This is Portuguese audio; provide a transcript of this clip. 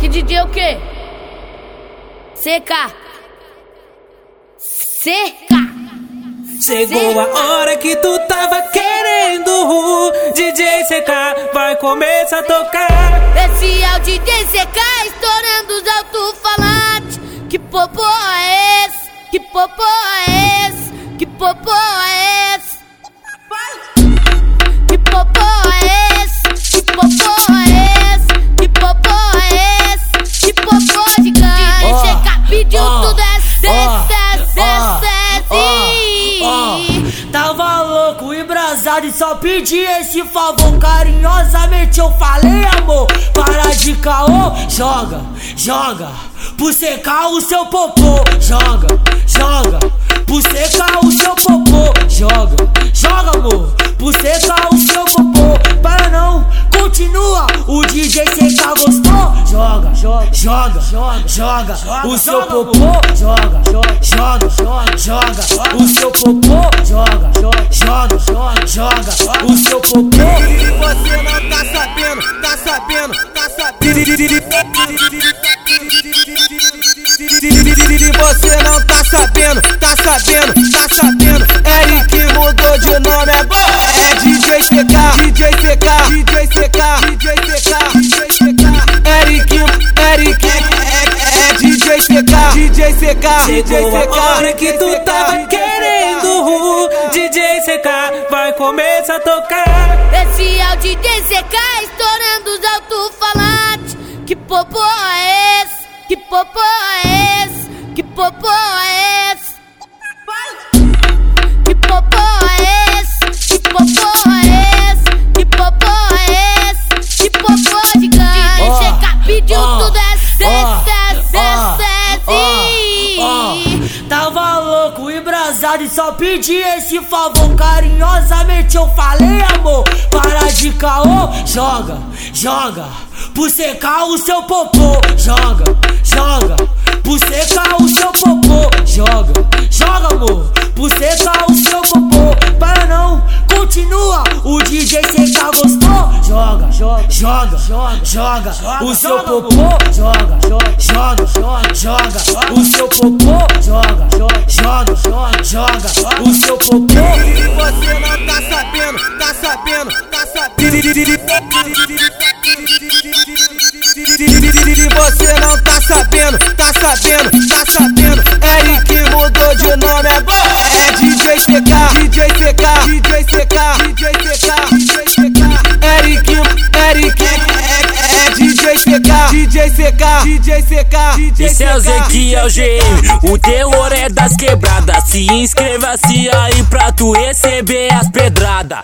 Que DJ é o quê? CK. CK. Chegou a hora que tu tava querendo. DJ CK vai começar a tocar. Esse é o DJ CK estourando os alto-falantes. Que popô é esse? Que popô é esse? Que popô é esse? E só pedi esse favor. Carinhosamente eu falei amor. Para de caô, joga, joga. Por secar o seu popô. Joga, joga. Por secar o seu popô. Joga, joga amor. Por secar o seu popô. Para não, continua. O DJ CK gostou. Joga, joga, joga, joga, joga O seu popô. Joga, joga, joga, joga. O seu popô. Joga, joga, joga, O seu popô Você não tá sabendo, tá sabendo, tá sabendo. Você não tá sabendo, tá sabendo, tá sabendo. Eric mudou de nome agora. É DJ CK, DJ CK, DJ CK, DJ CK, DJ CK. Eric, Eric, DJ CK, DJ CK, DJ Chegou a CK. hora que tu tava querendo. DJ CK vai começar a tocar. Esse é o DJ CK estourando os alto-falantes. Que popô é esse? Que popô é esse? Que popô é esse? Embrasado e só pedi esse favor. Carinhosamente eu falei amor Para de caô, joga, joga Por secar o seu popô. Joga, joga Por secar o seu popô. Joga, joga amor Por secar o seu popô. Para não, continua O DJ CK gostou Joga, joga, joga, joga, joga O seu popô Joga, joga, joga, joga. O seu popô Joga, joga, joga, joga O seu popô. Você não tá sabendo, tá sabendo, tá sabendo. Você não tá sabendo, tá sabendo, tá sabendo. Eric mudou de nome agora. É DJ CK, DJ CK, DJ CK, DJ CK, CK, DJ CK, DJ Esse é o. Zequiel GM, o terror é das quebradas. Se inscreva-se aí pra tu receber as pedradas.